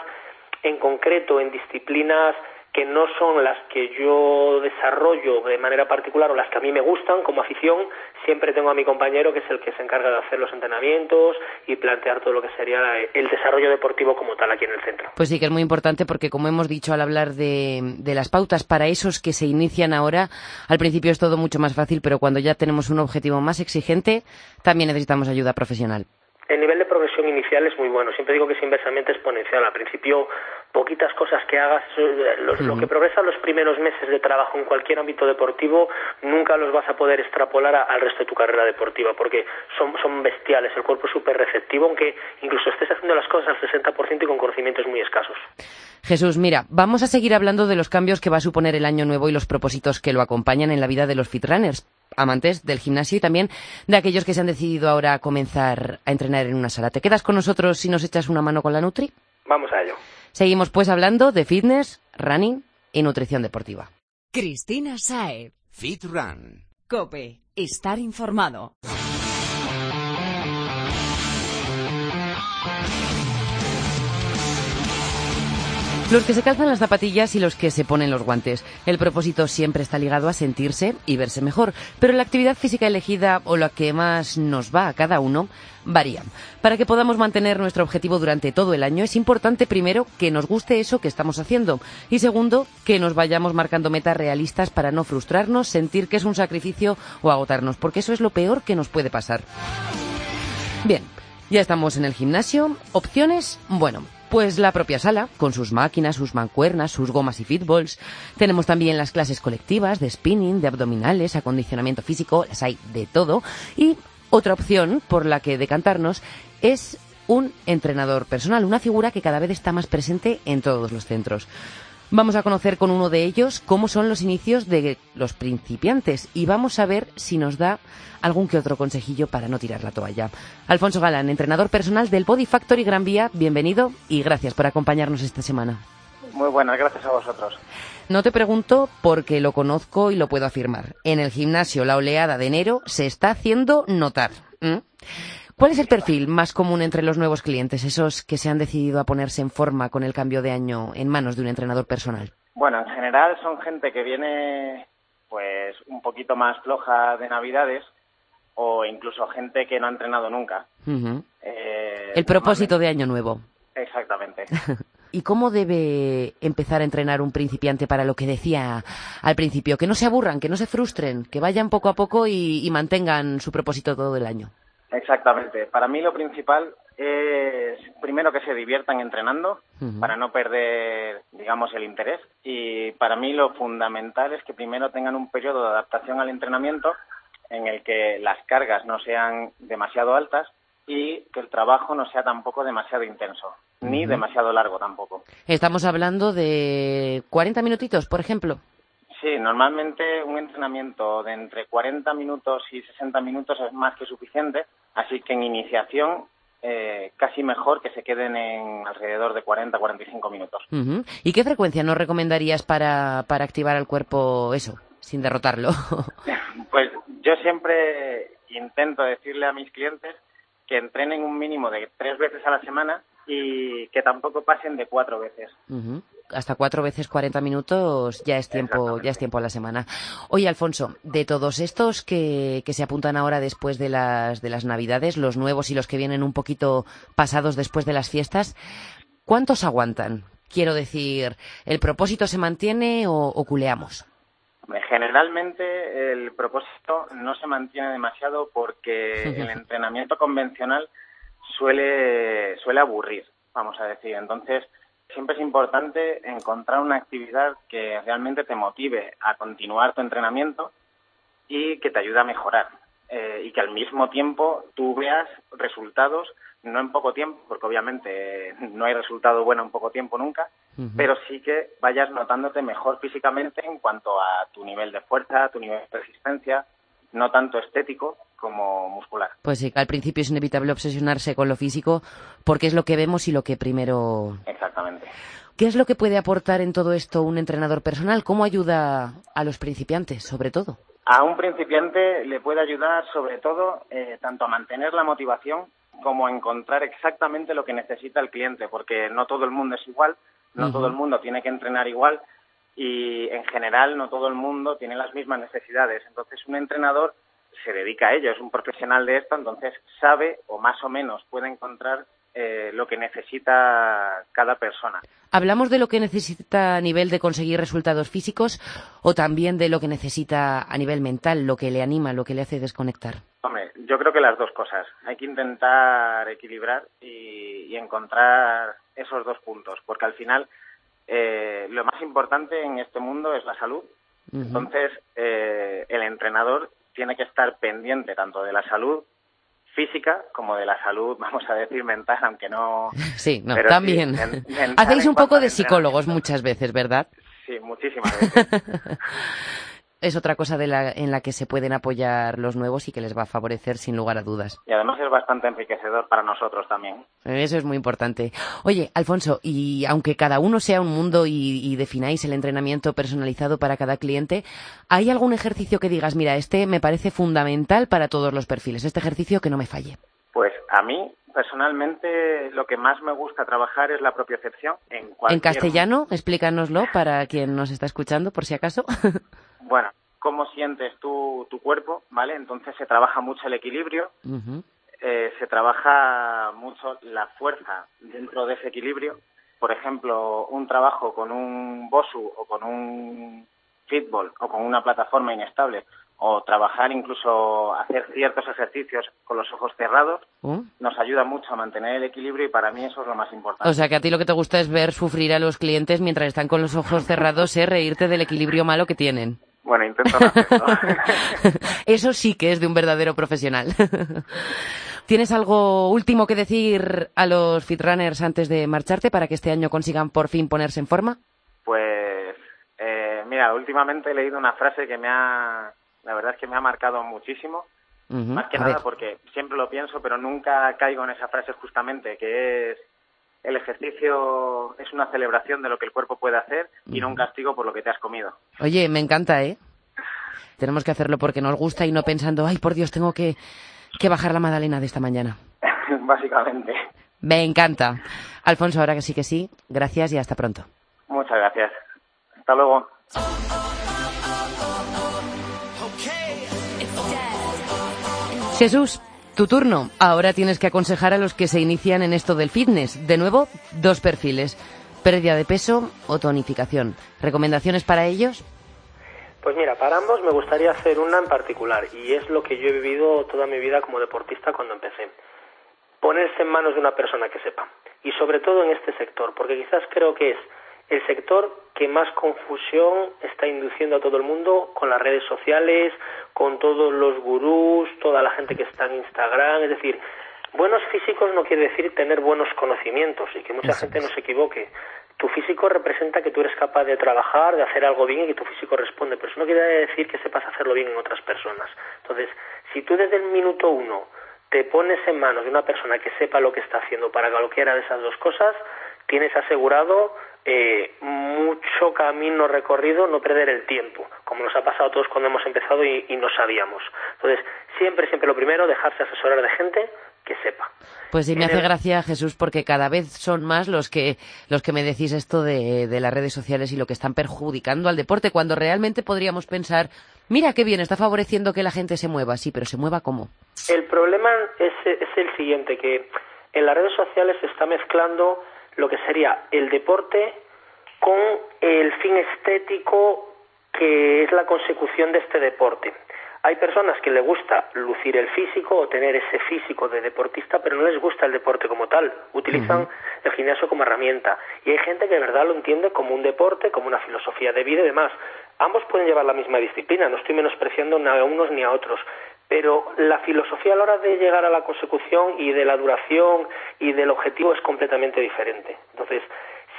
C: en concreto en disciplinas que no son las que yo desarrollo de manera particular o las que a mí me gustan como afición, siempre tengo a mi compañero que es el que se encarga de hacer los entrenamientos y plantear todo lo que sería el desarrollo deportivo como tal aquí en el centro.
A: Pues sí que es muy importante porque como hemos dicho al hablar de, de las pautas para esos que se inician ahora, al principio es todo mucho más fácil, pero cuando ya tenemos un objetivo más exigente, también necesitamos ayuda profesional
C: el nivel de progresión inicial es muy bueno. Siempre digo que es inversamente exponencial. Al principio, poquitas cosas que hagas, eh, lo que progresa los primeros meses de trabajo en cualquier ámbito deportivo, nunca los vas a poder extrapolar al resto de tu carrera deportiva, porque son, son bestiales. El cuerpo es súper receptivo, aunque incluso estés haciendo las cosas al 60% y con conocimientos muy escasos.
A: Jesús, mira, vamos a seguir hablando de los cambios que va a suponer el año nuevo y los propósitos que lo acompañan en la vida de los fitrunners amantes del gimnasio y también de aquellos que se han decidido ahora a comenzar a entrenar en una sala. ¿Te quedas con nosotros si nos echas una mano con la Nutri?
C: Vamos a ello.
A: Seguimos pues hablando de fitness, running y nutrición deportiva.
D: Cristina Sae.
E: Fit Run.
D: Cope. Estar informado.
A: Los que se calzan las zapatillas y los que se ponen los guantes. El propósito siempre está ligado a sentirse y verse mejor, pero la actividad física elegida o la que más nos va a cada uno varía. Para que podamos mantener nuestro objetivo durante todo el año es importante primero que nos guste eso que estamos haciendo y segundo que nos vayamos marcando metas realistas para no frustrarnos, sentir que es un sacrificio o agotarnos, porque eso es lo peor que nos puede pasar. Bien, ya estamos en el gimnasio. Opciones, bueno, pues la propia sala, con sus máquinas, sus mancuernas, sus gomas y fitballs. Tenemos también las clases colectivas de spinning, de abdominales, acondicionamiento físico, las hay de todo. Y otra opción por la que decantarnos es un entrenador personal, una figura que cada vez está más presente en todos los centros. Vamos a conocer con uno de ellos cómo son los inicios de los principiantes y vamos a ver si nos da algún que otro consejillo para no tirar la toalla. Alfonso Galán, entrenador personal del Body Factory Gran Vía, bienvenido y gracias por acompañarnos esta semana.
E: Muy buenas, gracias a vosotros.
A: No te pregunto porque lo conozco y lo puedo afirmar. En el gimnasio la oleada de enero se está haciendo notar. ¿Cuál es el perfil más común entre los nuevos clientes, esos que se han decidido a ponerse en forma con el cambio de año en manos de un entrenador personal?
E: Bueno, en general son gente que viene pues un poquito más floja de Navidades o incluso gente que no ha entrenado nunca.
A: eh, el propósito de año nuevo.
E: Exactamente.
A: ¿Y cómo debe empezar a entrenar un principiante para lo que decía al principio? Que no se aburran, que no se frustren, que vayan poco a poco y, y mantengan su propósito todo el año.
E: Exactamente. Para mí lo principal es primero que se diviertan entrenando uh -huh. para no perder, digamos, el interés. Y para mí lo fundamental es que primero tengan un periodo de adaptación al entrenamiento en el que las cargas no sean demasiado altas y que el trabajo no sea tampoco demasiado intenso, uh -huh. ni demasiado largo tampoco.
A: Estamos hablando de 40 minutitos, por ejemplo.
E: Sí, normalmente un entrenamiento de entre 40 minutos y 60 minutos es más que suficiente, así que en iniciación eh, casi mejor que se queden en alrededor de 40-45 minutos.
A: Uh -huh. ¿Y qué frecuencia nos recomendarías para, para activar al cuerpo eso, sin derrotarlo?
E: pues yo siempre intento decirle a mis clientes que entrenen un mínimo de tres veces a la semana y que tampoco pasen de cuatro veces.
A: Uh -huh. Hasta cuatro veces 40 minutos ya es tiempo, ya es tiempo a la semana. Oye, Alfonso, de todos estos que, que se apuntan ahora después de las, de las Navidades, los nuevos y los que vienen un poquito pasados después de las fiestas, ¿cuántos aguantan? Quiero decir, ¿el propósito se mantiene o, o culeamos?
E: Generalmente el propósito no se mantiene demasiado porque el entrenamiento convencional suele, suele aburrir, vamos a decir. Entonces, siempre es importante encontrar una actividad que realmente te motive a continuar tu entrenamiento y que te ayude a mejorar. Eh, y que al mismo tiempo tú veas resultados, no en poco tiempo, porque obviamente no hay resultado bueno en poco tiempo nunca, uh -huh. pero sí que vayas notándote mejor físicamente en cuanto a tu nivel de fuerza, tu nivel de resistencia, no tanto estético como muscular.
A: Pues sí, al principio es inevitable obsesionarse con lo físico porque es lo que vemos y lo que primero...
E: Exactamente.
A: ¿Qué es lo que puede aportar en todo esto un entrenador personal? ¿Cómo ayuda a los principiantes, sobre todo?
E: A un principiante le puede ayudar, sobre todo, eh, tanto a mantener la motivación como a encontrar exactamente lo que necesita el cliente, porque no todo el mundo es igual, no uh -huh. todo el mundo tiene que entrenar igual y, en general, no todo el mundo tiene las mismas necesidades. Entonces, un entrenador se dedica a ello, es un profesional de esto, entonces sabe o más o menos puede encontrar eh, lo que necesita cada persona.
A: ¿Hablamos de lo que necesita a nivel de conseguir resultados físicos o también de lo que necesita a nivel mental, lo que le anima, lo que le hace desconectar?
E: Hombre, yo creo que las dos cosas. Hay que intentar equilibrar y, y encontrar esos dos puntos, porque al final eh, lo más importante en este mundo es la salud. Uh -huh. Entonces, eh, el entrenador tiene que estar pendiente tanto de la salud física como de la salud, vamos a decir, mental, aunque no...
A: Sí, no, también. Sí, men Hacéis un poco de psicólogos muchas veces, ¿verdad?
E: Sí, muchísimas veces.
A: es otra cosa de la, en la que se pueden apoyar los nuevos y que les va a favorecer sin lugar a dudas.
E: Y además es bastante enriquecedor para nosotros también.
A: Eso es muy importante. Oye, Alfonso, y aunque cada uno sea un mundo y, y defináis el entrenamiento personalizado para cada cliente, ¿hay algún ejercicio que digas, mira, este me parece fundamental para todos los perfiles, este ejercicio que no me falle?
E: Pues a mí personalmente lo que más me gusta trabajar es la propiocepción en cualquier...
A: ¿En castellano? Explícanoslo para quien nos está escuchando, por si acaso.
E: bueno, cómo sientes tu, tu cuerpo, ¿vale? Entonces se trabaja mucho el equilibrio, uh -huh. eh, se trabaja mucho la fuerza dentro de ese equilibrio. Por ejemplo, un trabajo con un Bosu o con un fitball o con una plataforma inestable o trabajar incluso hacer ciertos ejercicios con los ojos cerrados uh. nos ayuda mucho a mantener el equilibrio y para mí eso es lo más importante.
A: O sea que a ti lo que te gusta es ver sufrir a los clientes mientras están con los ojos cerrados, ¿eh? reírte del equilibrio malo que tienen.
E: Bueno, intento no hacerlo.
A: Eso sí que es de un verdadero profesional. ¿Tienes algo último que decir a los fitrunners antes de marcharte para que este año consigan por fin ponerse en forma?
E: Pues, eh, mira, últimamente he leído una frase que me ha, la verdad es que me ha marcado muchísimo. Más que nada porque siempre lo pienso, pero nunca caigo en esa frase justamente, que es el ejercicio es una celebración de lo que el cuerpo puede hacer y no un castigo por lo que te has comido.
A: Oye, me encanta, ¿eh? Tenemos que hacerlo porque nos gusta y no pensando, ay, por Dios, tengo que, que bajar la magdalena de esta mañana.
E: Básicamente.
A: Me encanta. Alfonso, ahora que sí que sí, gracias y hasta pronto.
E: Muchas gracias. Hasta luego.
A: Jesús, tu turno. Ahora tienes que aconsejar a los que se inician en esto del fitness. De nuevo, dos perfiles. Pérdida de peso o tonificación. ¿Recomendaciones para ellos?
C: Pues mira, para ambos me gustaría hacer una en particular y es lo que yo he vivido toda mi vida como deportista cuando empecé. Ponerse en manos de una persona que sepa. Y sobre todo en este sector, porque quizás creo que es el sector que más confusión está induciendo a todo el mundo con las redes sociales, con todos los gurús, toda la gente que está en Instagram, es decir, buenos físicos no quiere decir tener buenos conocimientos y que mucha gente no se equivoque. Tu físico representa que tú eres capaz de trabajar, de hacer algo bien y que tu físico responde, pero eso no quiere decir que sepas hacerlo bien en otras personas. Entonces, si tú desde el minuto uno te pones en manos de una persona que sepa lo que está haciendo para cualquiera de esas dos cosas, tienes asegurado eh, mucho camino recorrido, no perder el tiempo, como nos ha pasado a todos cuando hemos empezado y, no sabíamos. Entonces, siempre, siempre lo primero, dejarse asesorar de gente que sepa.
A: Pues sí, me hace gracia, Jesús, porque cada vez son más los que, los que me decís esto de, de, las redes sociales y lo que están perjudicando al deporte, cuando realmente podríamos pensar, mira qué bien, está favoreciendo que la gente se mueva, sí, pero se mueva cómo.
C: El problema es, es el siguiente, que en las redes sociales se está mezclando lo que sería el deporte con el fin estético que es la consecución de este deporte. Hay personas que les gusta lucir el físico o tener ese físico de deportista, pero no les gusta el deporte como tal. Utilizan el gimnasio como herramienta. Y hay gente que de verdad lo entiende como un deporte, como una filosofía de vida y demás. Ambos pueden llevar la misma disciplina, no estoy menospreciando ni a unos ni a otros, pero la filosofía a la hora de llegar a la consecución y de la duración y del objetivo es completamente diferente. Entonces,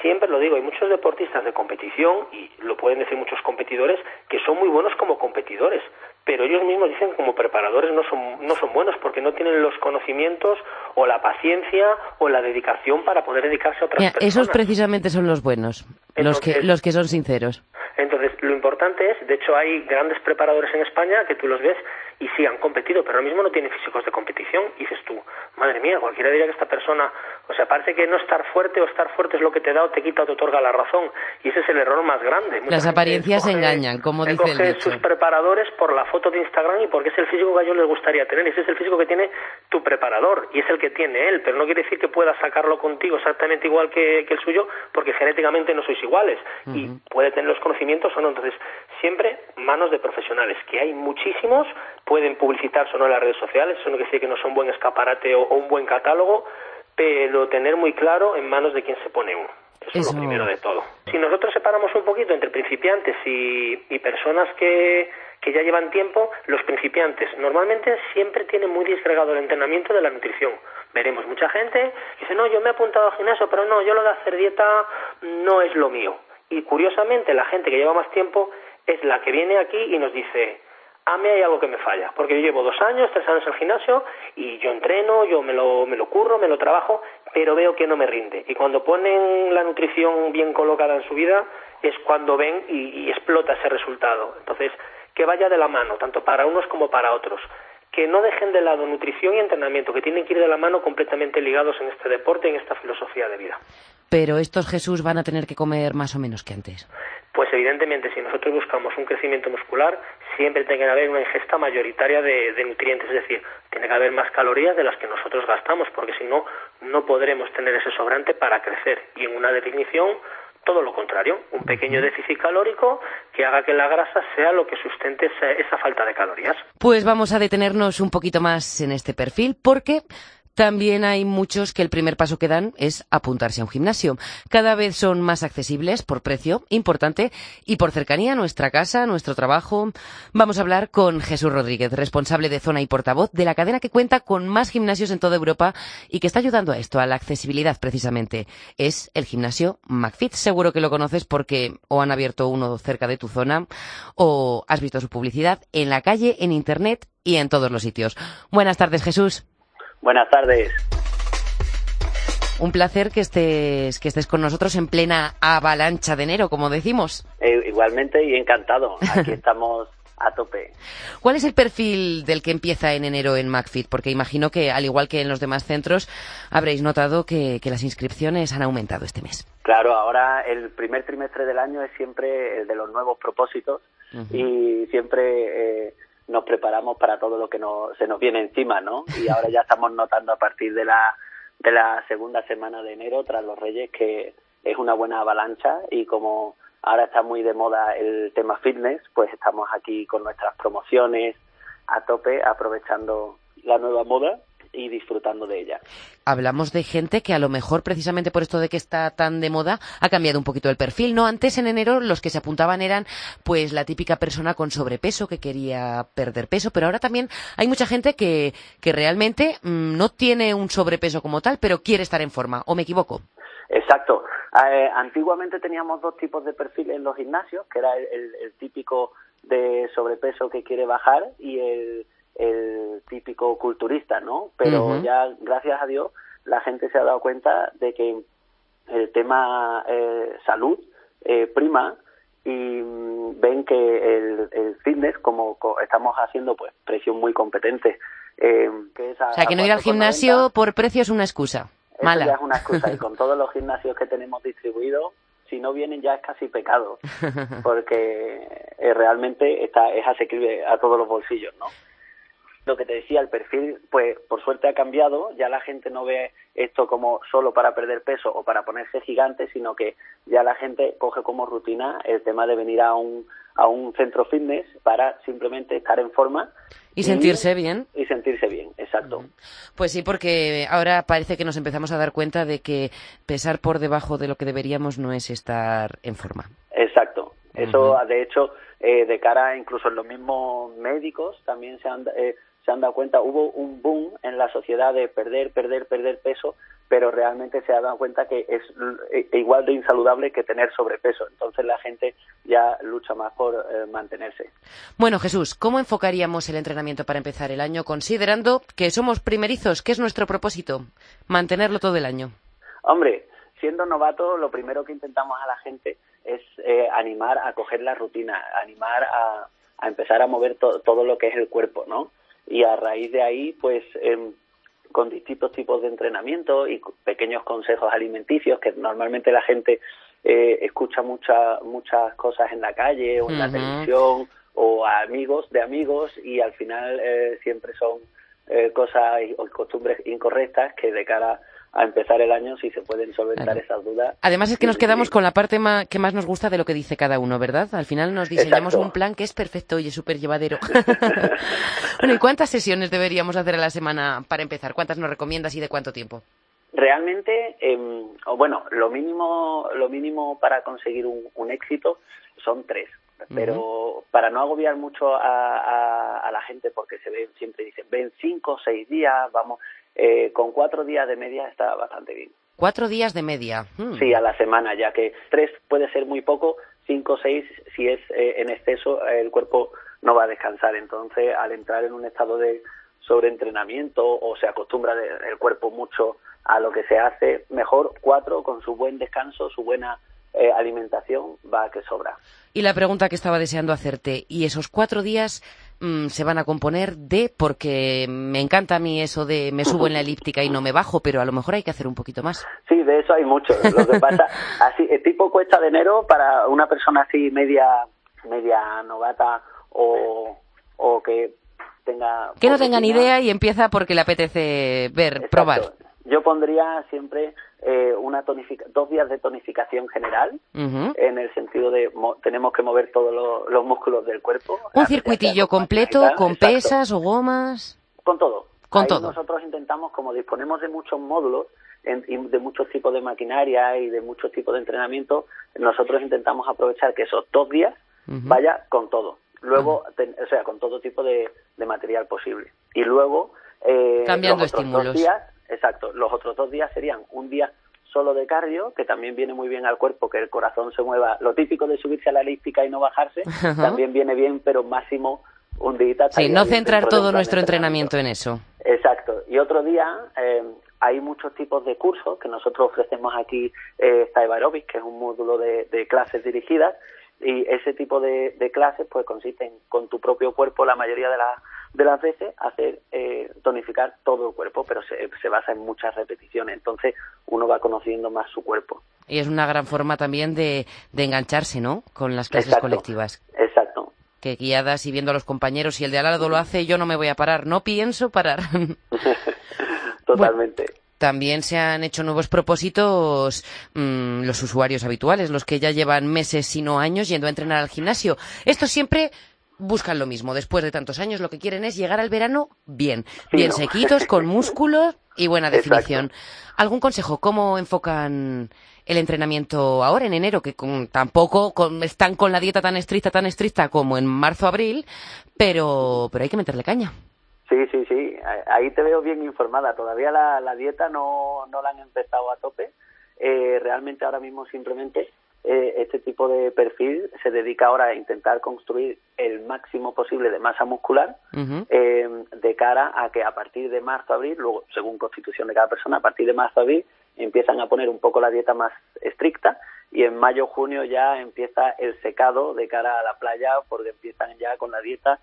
C: siempre lo digo, hay muchos deportistas de competición, y lo pueden decir muchos competidores, que son muy buenos como competidores, pero ellos mismos dicen que como preparadores no son, no son buenos porque no tienen los conocimientos o la paciencia o la dedicación para poder dedicarse a otras personas.
A: Esos precisamente son los buenos, los, que, los que son sinceros.
C: Entonces, lo importante es, de hecho hay grandes preparadores en España que tú los ves y sí han competido, pero ahora mismo no tienen físicos de competición. Y dices tú, madre mía, cualquiera diría que esta persona, o sea, parece que no estar fuerte o estar fuerte es lo que te da o te quita o te otorga la razón. Y ese es el error más grande.
A: Las apariencias engañan, como dice el dicho.
C: sus preparadores por la foto de Instagram y porque es el físico que a ellos les gustaría tener. Y ese es el físico que tiene tu preparador y es el que tiene él, pero no quiere decir que pueda sacarlo contigo exactamente igual que, el suyo, porque genéticamente no sois iguales. Y puede tener los conocimientos o no. Entonces, siempre manos de profesionales, que hay muchísimos pueden publicitarse o no en las redes sociales, eso no quiere decir que no son buen escaparate o, un buen catálogo, pero tener muy claro en manos de quién se pone uno. Eso, es lo primero de todo. Si nosotros separamos un poquito entre principiantes y, personas que, que ya llevan tiempo, los principiantes normalmente siempre tienen muy disgregado el entrenamiento de la nutrición. Veremos mucha gente que dice, no, yo me he apuntado al gimnasio, pero no, yo lo de hacer dieta no es lo mío. Y curiosamente la gente que lleva más tiempo es la que viene aquí y nos dice, a mí hay algo que me falla, porque yo llevo dos años, tres años en el gimnasio y yo entreno, yo me lo, me lo curro, me lo trabajo, pero veo que no me rinde. Y cuando ponen la nutrición bien colocada en su vida es cuando ven y, y explota ese resultado. Entonces, que vaya de la mano, tanto para unos como para otros que no dejen de lado nutrición y entrenamiento, que tienen que ir de la mano completamente ligados en este deporte, en esta filosofía de vida.
A: Pero estos Jesús van a tener que comer más o menos que antes.
C: Pues evidentemente, si nosotros buscamos un crecimiento muscular, siempre tiene que haber una ingesta mayoritaria de, de, nutrientes, es decir, tiene que haber más calorías de las que nosotros gastamos, porque si no, no podremos tener ese sobrante para crecer. Y en una definición, todo lo contrario, un pequeño déficit calórico que haga que la grasa sea lo que sustente esa, esa falta de calorías.
A: Pues vamos a detenernos un poquito más en este perfil, porque También hay muchos que el primer paso que dan es apuntarse a un gimnasio. Cada vez son más accesibles por precio, importante, y por cercanía a nuestra casa, a nuestro trabajo. Vamos a hablar con Jesús Rodríguez, responsable de zona y portavoz de la cadena que cuenta con más gimnasios en toda Europa y que está ayudando a esto, a la accesibilidad precisamente. Es el gimnasio McFit. Seguro que lo conoces porque o han abierto uno cerca de tu zona o has visto su publicidad en la calle, en internet y en todos los sitios. Buenas tardes, Jesús.
F: Buenas tardes.
A: Un placer que estés, que estés con nosotros en plena avalancha de enero, como decimos.
F: Eh, igualmente y encantado. Aquí estamos a tope.
A: ¿Cuál es el perfil del que empieza en enero en MacFit? Porque imagino que, al igual que en los demás centros, habréis notado que, las inscripciones han aumentado este mes.
F: Claro, ahora el primer trimestre del año es siempre el de los nuevos propósitos y siempre eh, nos preparamos para todo lo que se nos viene encima, ¿no? Y ahora ya estamos notando a partir de la, de la segunda semana de enero, tras los Reyes, que es una buena avalancha y como ahora está muy de moda el tema fitness, pues estamos aquí con nuestras promociones a tope, aprovechando la nueva moda y disfrutando de ella.
A: Hablamos de gente que a lo mejor precisamente por esto de que está tan de moda ha cambiado un poquito el perfil, ¿no? Antes en enero los que se apuntaban eran pues la típica persona con sobrepeso que quería perder peso, pero ahora también hay mucha gente que, que realmente mm, no tiene un sobrepeso como tal, pero quiere estar en forma, ¿o me equivoco?
F: Exacto. Eh, antiguamente teníamos dos tipos de perfiles en los gimnasios, que era el típico de sobrepeso que quiere bajar y el el típico culturista, ¿no? Pero ya, gracias a Dios, la gente se ha dado cuenta de que el tema eh, salud eh, prima y mm, ven que el, el, fitness, como estamos haciendo, pues precios muy competentes.
A: Eh, o sea, que no ir al gimnasio por precio es una excusa. Mala.
F: Ya es una excusa y con todos los gimnasios que tenemos distribuidos, si no vienen ya es casi pecado, porque eh, realmente está, es asequible a todos los bolsillos, ¿no? Lo que te decía, el perfil, pues por suerte ha cambiado, ya la gente no ve esto como solo para perder peso o para ponerse gigante, sino que ya la gente coge como rutina el tema de venir a un, a un centro fitness para simplemente estar en forma.
A: Y, sentirse bien.
F: Y sentirse bien, exacto.
A: Pues sí, porque ahora parece que nos empezamos a dar cuenta de que pesar por debajo de lo que deberíamos no es estar en forma.
F: Exacto. Eso, de hecho, eh, de cara incluso en los mismos médicos también se han... Eh, se han dado cuenta, hubo un boom en la sociedad de perder, perder, perder peso, pero realmente se ha dado cuenta que es e, igual de insaludable que tener sobrepeso. Entonces la gente ya lucha más por eh, mantenerse.
A: Bueno, Jesús, ¿cómo enfocaríamos el entrenamiento para empezar el año considerando que somos primerizos? ¿Qué es nuestro propósito? Mantenerlo todo el año.
F: Hombre, siendo novato, lo primero que intentamos a la gente es eh, animar a coger la rutina, animar a, empezar a mover todo lo que es el cuerpo, ¿no? Y a raíz de ahí, pues em, con distintos tipos de entrenamiento y pequeños consejos alimenticios que normalmente la gente eh, escucha muchas muchas cosas en la calle o en la televisión o a amigos de amigos y al final eh, siempre son eh, cosas o costumbres incorrectas que de cara a empezar el año si se pueden solventar esas dudas.
A: Además es que nos quedamos con la parte que más nos gusta de lo que dice cada uno, ¿verdad? Al final nos diseñamos un plan que es perfecto y es súper llevadero. bueno, ¿y cuántas sesiones deberíamos hacer a la semana para empezar? ¿Cuántas nos recomiendas y de cuánto tiempo?
F: Realmente, eh, bueno, lo mínimo, lo mínimo para conseguir un, éxito son tres pero para no agobiar mucho a, a, la gente porque se ven siempre dicen ven cinco o seis días vamos eh, con cuatro días de media está bastante bien.
A: Cuatro días de media.
F: Hmm. Sí, a la semana, ya que tres puede ser muy poco, cinco o seis, si es eh, en exceso, el cuerpo no va a descansar. Entonces, al entrar en un estado de sobreentrenamiento o se acostumbra el cuerpo mucho a lo que se hace, mejor cuatro con su buen descanso, su buena eh, alimentación, va a que sobra.
A: Y la pregunta que estaba deseando hacerte, ¿y esos cuatro días Mm, se van a componer de, porque me encanta a mí eso de me subo en la elíptica y no me bajo, pero a lo mejor hay que hacer un poquito más.
F: Sí, de eso hay mucho. Lo que pasa, así, el tipo cuesta de enero para una persona así media, media novata o, o que tenga...
A: Que no tenga ni idea y empieza porque le apetece ver, probar.
F: Yo pondría siempre eh, una dos días de tonificación general, en el sentido de tenemos que mover todos los músculos del cuerpo.
A: Un circuitillo completo, con pesas o gomas.
F: Con todo.
A: Con todo.
F: Nosotros intentamos, como disponemos de muchos módulos, de muchos tipos de maquinaria y de muchos tipos de entrenamiento, nosotros intentamos aprovechar que esos dos días vaya con todo. Luego, o sea, con todo tipo de, material posible. Y luego,
A: eh, cambiando estímulos.
F: días, exacto, los otros dos días serían un día solo de cardio, que también viene muy bien al cuerpo, que el corazón se mueva. Lo típico de subirse a la elíptica y no bajarse, también viene bien, pero máximo un día.
A: Sí, no centrar todo nuestro entrenamiento. en eso.
F: Exacto. Y otro día eh, hay muchos tipos de cursos que nosotros ofrecemos aquí, eh, está Aerobic, que es un módulo de, clases dirigidas, y ese tipo de, clases pues consisten con tu propio cuerpo la mayoría de, de las veces hacer eh, tonificar todo el cuerpo, pero se, se, basa en muchas repeticiones, entonces uno va conociendo más su cuerpo.
A: Y es una gran forma también de, de engancharse, ¿no? Con las clases colectivas.
F: Exacto.
A: Que guiadas y viendo a los compañeros, si el de al lado lo hace, yo no me voy a parar, no pienso parar.
F: Totalmente.
A: también se han hecho nuevos propósitos mm, los usuarios habituales, los que ya llevan meses, si no años, yendo a entrenar al gimnasio. Esto siempre buscan lo mismo. Después de tantos años, lo que quieren es llegar al verano bien, bien sequitos, con músculos y buena definición. ¿Algún consejo? ¿Cómo enfocan el entrenamiento ahora, en enero? Que tampoco están con la dieta tan estricta, tan estricta como en marzo, abril, pero, pero hay que meterle caña.
F: Sí, sí, sí. Ahí te veo bien informada. Todavía la, la dieta no, no la han empezado a tope. Eh, realmente ahora mismo simplemente eh, este tipo de perfil se dedica ahora a intentar construir el máximo posible de masa muscular eh, de cara a que a partir de marzo abril, luego según constitución de cada persona, a partir de marzo abril empiezan a poner un poco la dieta más estricta y en mayo junio ya empieza el secado de cara a la playa porque empiezan ya con la dieta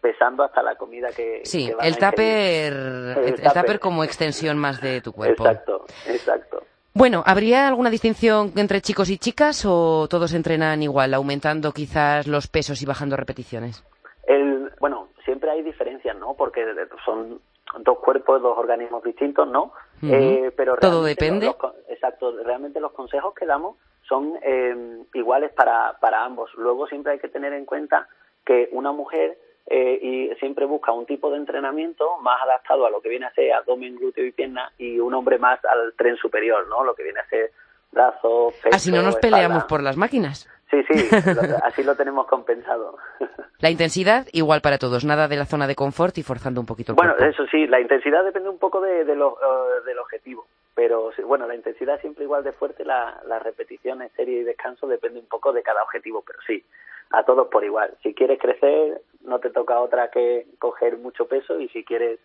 F: pesando hasta la comida que
A: sí el tupper el, tupper como extensión más de tu cuerpo.
F: Exacto exacto
A: bueno, ¿habría alguna distinción entre chicos y chicas o todos entrenan igual, aumentando quizás los pesos y bajando repeticiones?
F: El, bueno, siempre hay diferencias, ¿no? Porque son dos cuerpos, dos organismos distintos, ¿no?
A: eh, pero Todo depende.
F: exacto, realmente los consejos que damos son eh, iguales para, para ambos. Luego siempre hay que tener en cuenta que una mujer eh, y siempre busca un tipo de entrenamiento más adaptado a lo que viene a ser abdomen, glúteo y pierna y un hombre más al tren superior, ¿no? Lo que viene a ser brazos, pecho,
A: Así no nos peleamos por las máquinas.
F: Sí, sí, así lo tenemos compensado.
A: La intensidad igual para todos, nada de la zona de confort y forzando un poquito el
F: Bueno, eso sí, la intensidad depende un poco de, de lo, eh, del objetivo, pero bueno, la intensidad siempre igual de fuerte, la, las repeticiones, serie y descanso depende un poco de cada objetivo, pero sí, a todos por igual. Si quieres crecer, no te toca otra que coger mucho peso y si quieres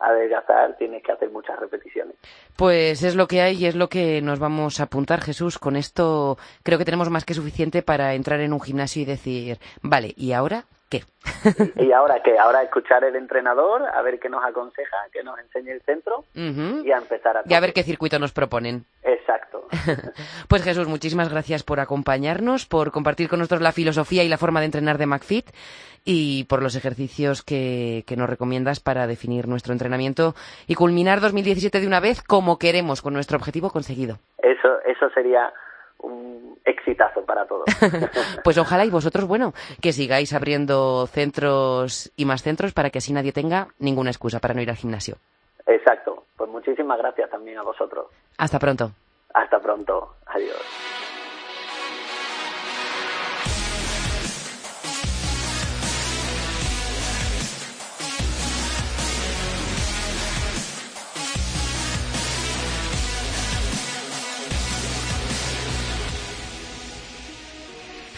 F: adelgazar tienes que hacer muchas repeticiones.
A: Pues es lo que hay y es lo que nos vamos a apuntar, Jesús. Con esto creo que tenemos más que suficiente para entrar en un gimnasio y decir, vale, ¿y ahora qué?
F: ¿Y ahora qué? Ahora escuchar el entrenador, a ver qué nos aconseja, que nos enseñe el centro y a empezar a...
A: Y a ver qué circuito nos proponen.
F: Exacto.
A: pues Jesús, muchísimas gracias por acompañarnos, por compartir con nosotros la filosofía y la forma de entrenar de McFit y por los ejercicios que, que nos recomiendas para definir nuestro entrenamiento y culminar 2017 de una vez como queremos, con nuestro objetivo conseguido.
F: Eso, eso sería un exitazo para todos.
A: pues ojalá y vosotros, bueno, que sigáis abriendo centros y más centros para que así nadie tenga ninguna excusa para no ir al gimnasio.
F: Exacto. Pues muchísimas gracias también a vosotros.
A: Hasta pronto.
F: Hasta pronto. Adiós.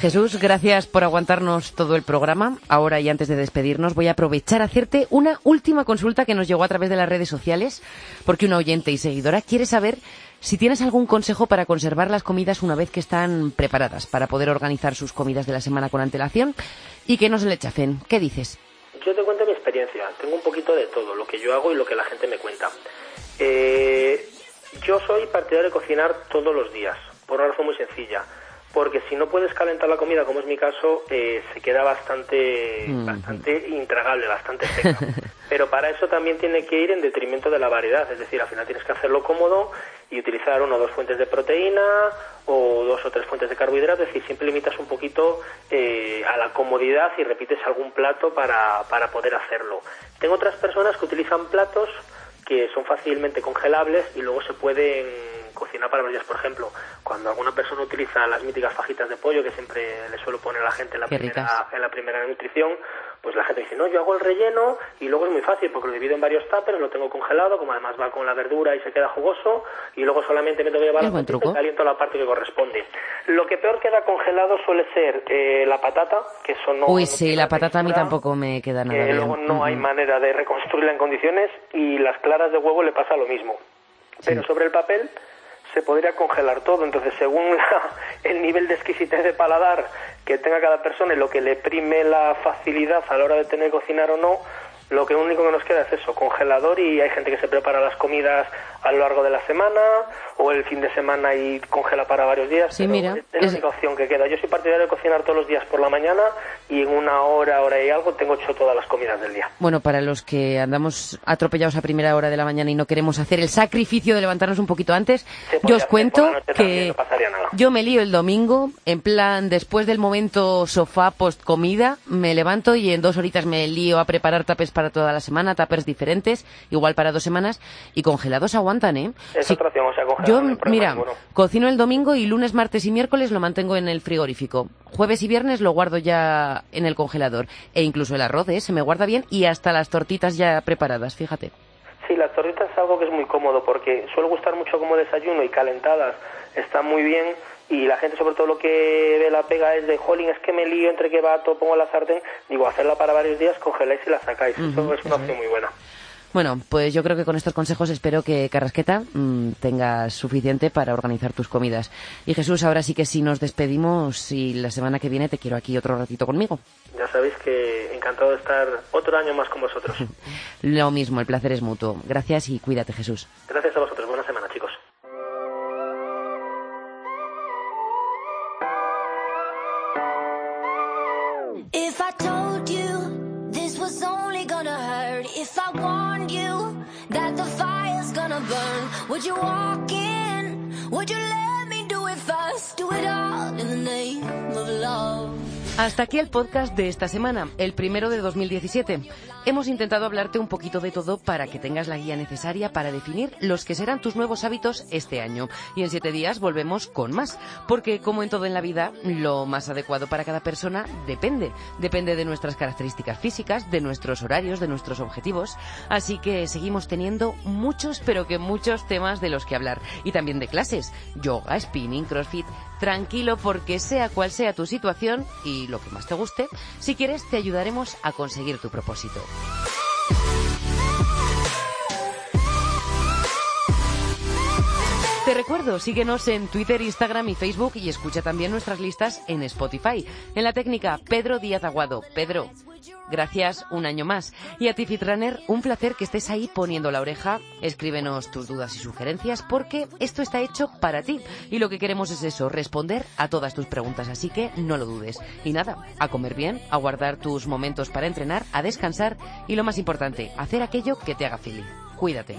A: Jesús, gracias por aguantarnos todo el programa. Ahora y antes de despedirnos voy a aprovechar a hacerte una última consulta que nos llegó a través de las redes sociales, porque una oyente y seguidora quiere saber si tienes algún consejo para conservar las comidas una vez que están preparadas, para poder organizar sus comidas de la semana con antelación y que no se le chafen. ¿Qué dices?
C: Yo te cuento mi experiencia. Tengo un poquito de todo, lo que yo hago y lo que la gente me cuenta. Eh, yo soy partidario de cocinar todos los días, por una razón muy sencilla porque si no puedes calentar la comida, como es mi caso, eh, se queda bastante, mm. bastante intragable, bastante seca. Pero para eso también tiene que ir en detrimento de la variedad, es decir, al final tienes que hacerlo cómodo y utilizar una o dos fuentes de proteína o dos o tres fuentes de carbohidratos, es decir, siempre limitas un poquito eh, a la comodidad y repites algún plato para, para poder hacerlo. Tengo otras personas que utilizan platos que son fácilmente congelables y luego se pueden cocinar para días. Por ejemplo, cuando alguna persona utiliza las míticas fajitas de pollo que siempre le suelo poner a la gente en la, primera, en la primera nutrición, pues la gente dice, no, yo hago el relleno y luego es muy fácil porque lo divido en varios tuppers, lo tengo congelado, como además va con la verdura y se queda jugoso, y luego solamente me tengo que llevar
A: la y
C: caliento la parte que corresponde. Lo que peor queda congelado suele ser eh, la patata, que eso no...
A: Uy, sí, la patata a mí tampoco me queda nada
C: bien. luego no hay manera de reconstruirla en condiciones y las claras de huevo le pasa lo mismo. Pero sobre el papel se podría congelar todo. Entonces, según el nivel de exquisitez de paladar que tenga cada persona y lo que le prime la facilidad a la hora de tener que cocinar o no, lo que único que nos queda es eso, congelador y hay gente que se prepara las comidas a lo largo de la semana o el fin de semana y congela para varios días.
A: Sí, mira.
C: Es la única opción que queda. Yo soy partidario de cocinar todos los días por la mañana y en una hora, hora y algo tengo hecho todas las comidas del día.
A: Bueno, para los que andamos atropellados a primera hora de la mañana y no queremos hacer el sacrificio de levantarnos un poquito antes, yo os cuento que yo me lío el domingo, en plan, después del momento sofá post comida, me levanto y en dos horitas me lío a preparar tapes para toda la semana, tapers diferentes, igual para dos semanas, y congelados aguantan, ¿eh?
C: Es otra opción, o sea,
A: Yo, mira, cocino el domingo y lunes, martes y miércoles lo mantengo en el frigorífico. Jueves y viernes lo guardo ya en el congelador. E incluso el arroz, ¿eh? Se me guarda bien y hasta las tortitas ya preparadas, fíjate.
C: Sí, las tortitas es algo que es muy cómodo porque suele gustar mucho como desayuno y calentadas están muy bien y la gente sobre todo lo que ve la pega es de jolín, es que me lío entre que vato, pongo la sartén, digo, hacerla para varios días, congeláis y la sacáis. Eso es una opción muy buena.
A: Bueno, pues yo creo que con estos consejos espero que Carrasqueta mm, tengas suficiente para organizar tus comidas. Y Jesús, ahora sí que sí nos despedimos y la semana que viene te quiero aquí otro ratito conmigo.
C: Ya sabéis que encantado de estar otro año más con vosotros.
A: Lo mismo, el placer es mutuo. Gracias y cuídate, Jesús.
C: Gracias a vosotros. If I told you this was only gonna hurt, if I warned you that the fire's gonna burn, would you walk in? Would you let me do it first? Do it all in the name of love. Hasta aquí el podcast de esta semana, el primero de 2017. Hemos intentado hablarte un poquito de todo para que tengas la guía necesaria para definir los que serán tus nuevos hábitos este año. Y en siete días volvemos con más, porque como en todo en la vida, lo más adecuado para cada persona depende. Depende de nuestras características físicas, de nuestros horarios, de nuestros objetivos. Así que seguimos teniendo muchos, pero que muchos temas de los que hablar. Y también de clases, yoga, spinning, crossfit, tranquilo porque sea cual sea tu situación y lo que más te guste, si quieres te ayudaremos a conseguir tu propósito. Recuerdo, síguenos en Twitter, Instagram y Facebook y escucha también nuestras listas en Spotify. En la técnica, Pedro Díaz Aguado. Pedro, Gracias un año más. Y a ti, Fitrunner, un placer que estés ahí poniendo la oreja. Escríbenos tus dudas y sugerencias porque esto está hecho para ti. Y lo que queremos es eso, responder a todas tus preguntas. Así que no lo dudes. Y nada, a comer bien, a guardar tus momentos para entrenar, a descansar y lo más importante, hacer aquello que te haga feliz. Cuídate.